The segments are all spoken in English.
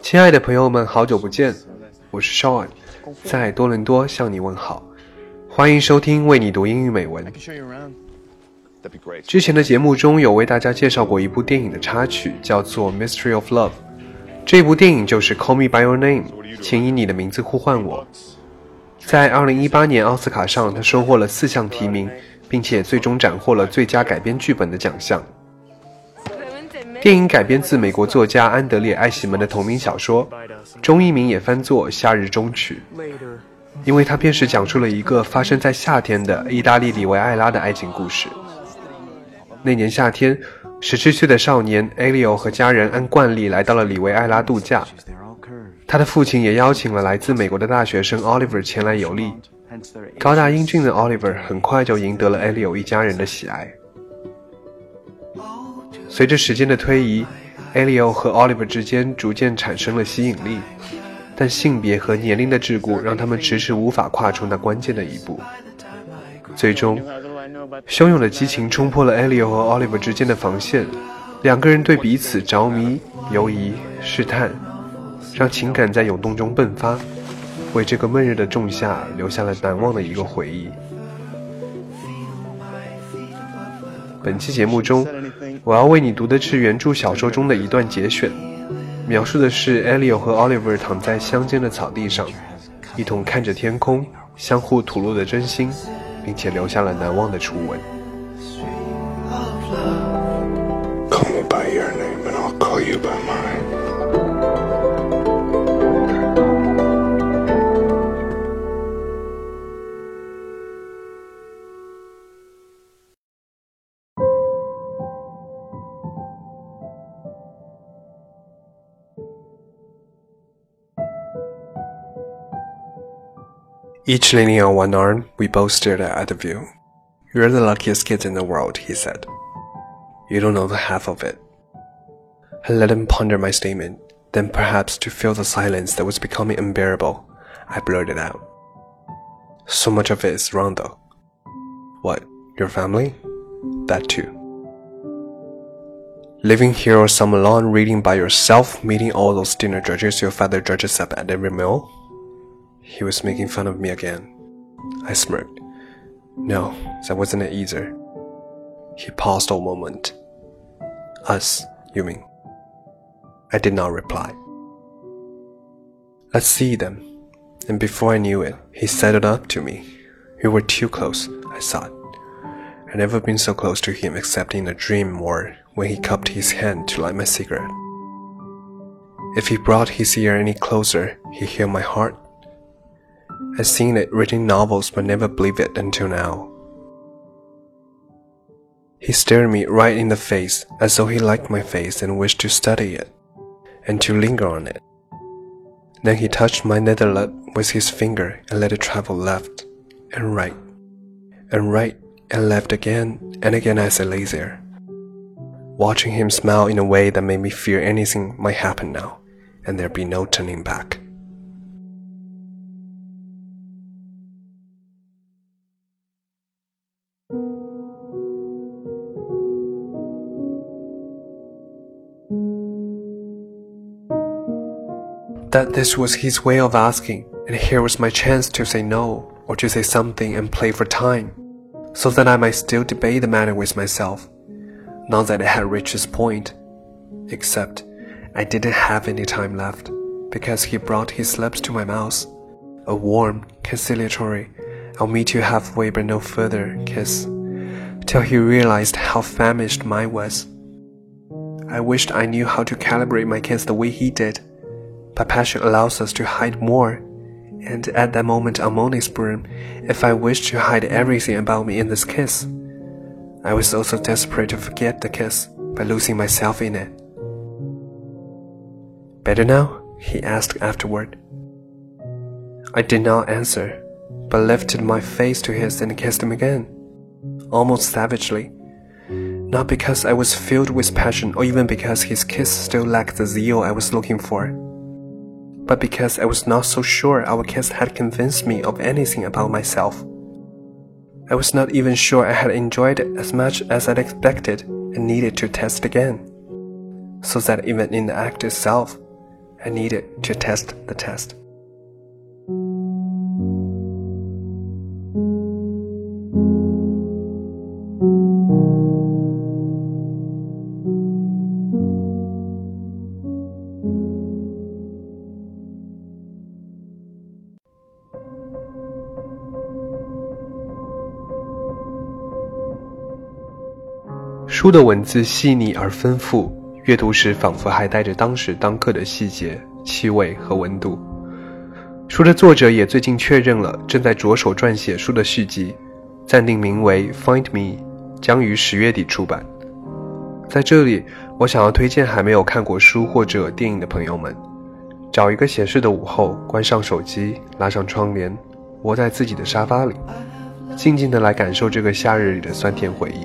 亲爱的朋友们，好久不见，我是 Sean，在多伦多向你问好，欢迎收听为你读英语美文。之前的节目中有为大家介绍过一部电影的插曲，叫做《Mystery of Love》。这部电影就是《Call Me by Your Name》，请以你的名字呼唤我。在2018年奥斯卡上，他收获了四项提名，并且最终斩获了最佳改编剧本的奖项。电影改编自美国作家安德烈·艾希门的同名小说，中译名也翻作《夏日终曲》，因为它便是讲述了一个发生在夏天的意大利里维埃拉的爱情故事。那年夏天。十七岁的少年 Alio 和家人按惯例来到了里维埃拉度假，他的父亲也邀请了来自美国的大学生 Oliver 前来游历。高大英俊的 Oliver 很快就赢得了 Alio 一家人的喜爱。随着时间的推移，Alio 和 Oliver 之间逐渐产生了吸引力，但性别和年龄的桎梏让他们迟迟无法跨出那关键的一步。最终。汹涌的激情冲破了 Elio 和 Oliver 之间的防线，两个人对彼此着迷、犹疑、试探，让情感在涌动中迸发，为这个闷热的仲夏留下了难忘的一个回忆。本期节目中，我要为你读的是原著小说中的一段节选，描述的是 Elio 和 Oliver 躺在乡间的草地上，一同看着天空，相互吐露的真心。并且留下了难忘的初吻。Each leaning on one arm, we both stared at the view. You're the luckiest kid in the world, he said. You don't know the half of it. I let him ponder my statement, then perhaps to fill the silence that was becoming unbearable, I blurted out. So much of it is wrong though. What, your family? That too. Living here or some alone reading by yourself, meeting all those dinner judges your father judges up at every meal? He was making fun of me again. I smirked. No, that wasn't it either. He paused a moment. Us, you mean? I did not reply. Let's see them. And before I knew it, he sidled up to me. We were too close, I thought. I'd never been so close to him except in a dream or when he cupped his hand to light my cigarette. If he brought his ear any closer, he'd hear my heart I'd seen it written novels but never believed it until now. He stared me right in the face as though he liked my face and wished to study it and to linger on it. Then he touched my nether lip with his finger and let it travel left and right and right and left again and again as I lay there, watching him smile in a way that made me fear anything might happen now and there'd be no turning back. That this was his way of asking, and here was my chance to say no, or to say something and play for time, so that I might still debate the matter with myself. Not that it had reached its point, except I didn't have any time left, because he brought his lips to my mouth, a warm, conciliatory, I'll meet you halfway but no further kiss, till he realized how famished mine was. I wished I knew how to calibrate my kiss the way he did but passion allows us to hide more. And at that moment on Monet's berm, if I wished to hide everything about me in this kiss, I was also desperate to forget the kiss by losing myself in it. Better now? he asked afterward. I did not answer, but lifted my face to his and kissed him again, almost savagely. Not because I was filled with passion or even because his kiss still lacked the zeal I was looking for but because I was not so sure our kiss had convinced me of anything about myself. I was not even sure I had enjoyed it as much as I'd expected and needed to test again. so that even in the act itself, I needed to test the test. 书的文字细腻而丰富，阅读时仿佛还带着当时当刻的细节、气味和温度。书的作者也最近确认了，正在着手撰写书的续集，暂定名为《Find Me》，将于十月底出版。在这里，我想要推荐还没有看过书或者电影的朋友们，找一个闲适的午后，关上手机，拉上窗帘，窝在自己的沙发里，静静的来感受这个夏日里的酸甜回忆。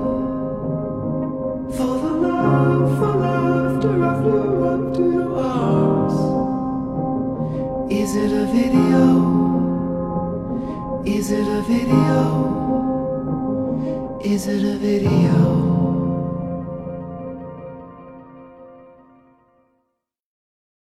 Is it a video? Is it a video? Is it a video?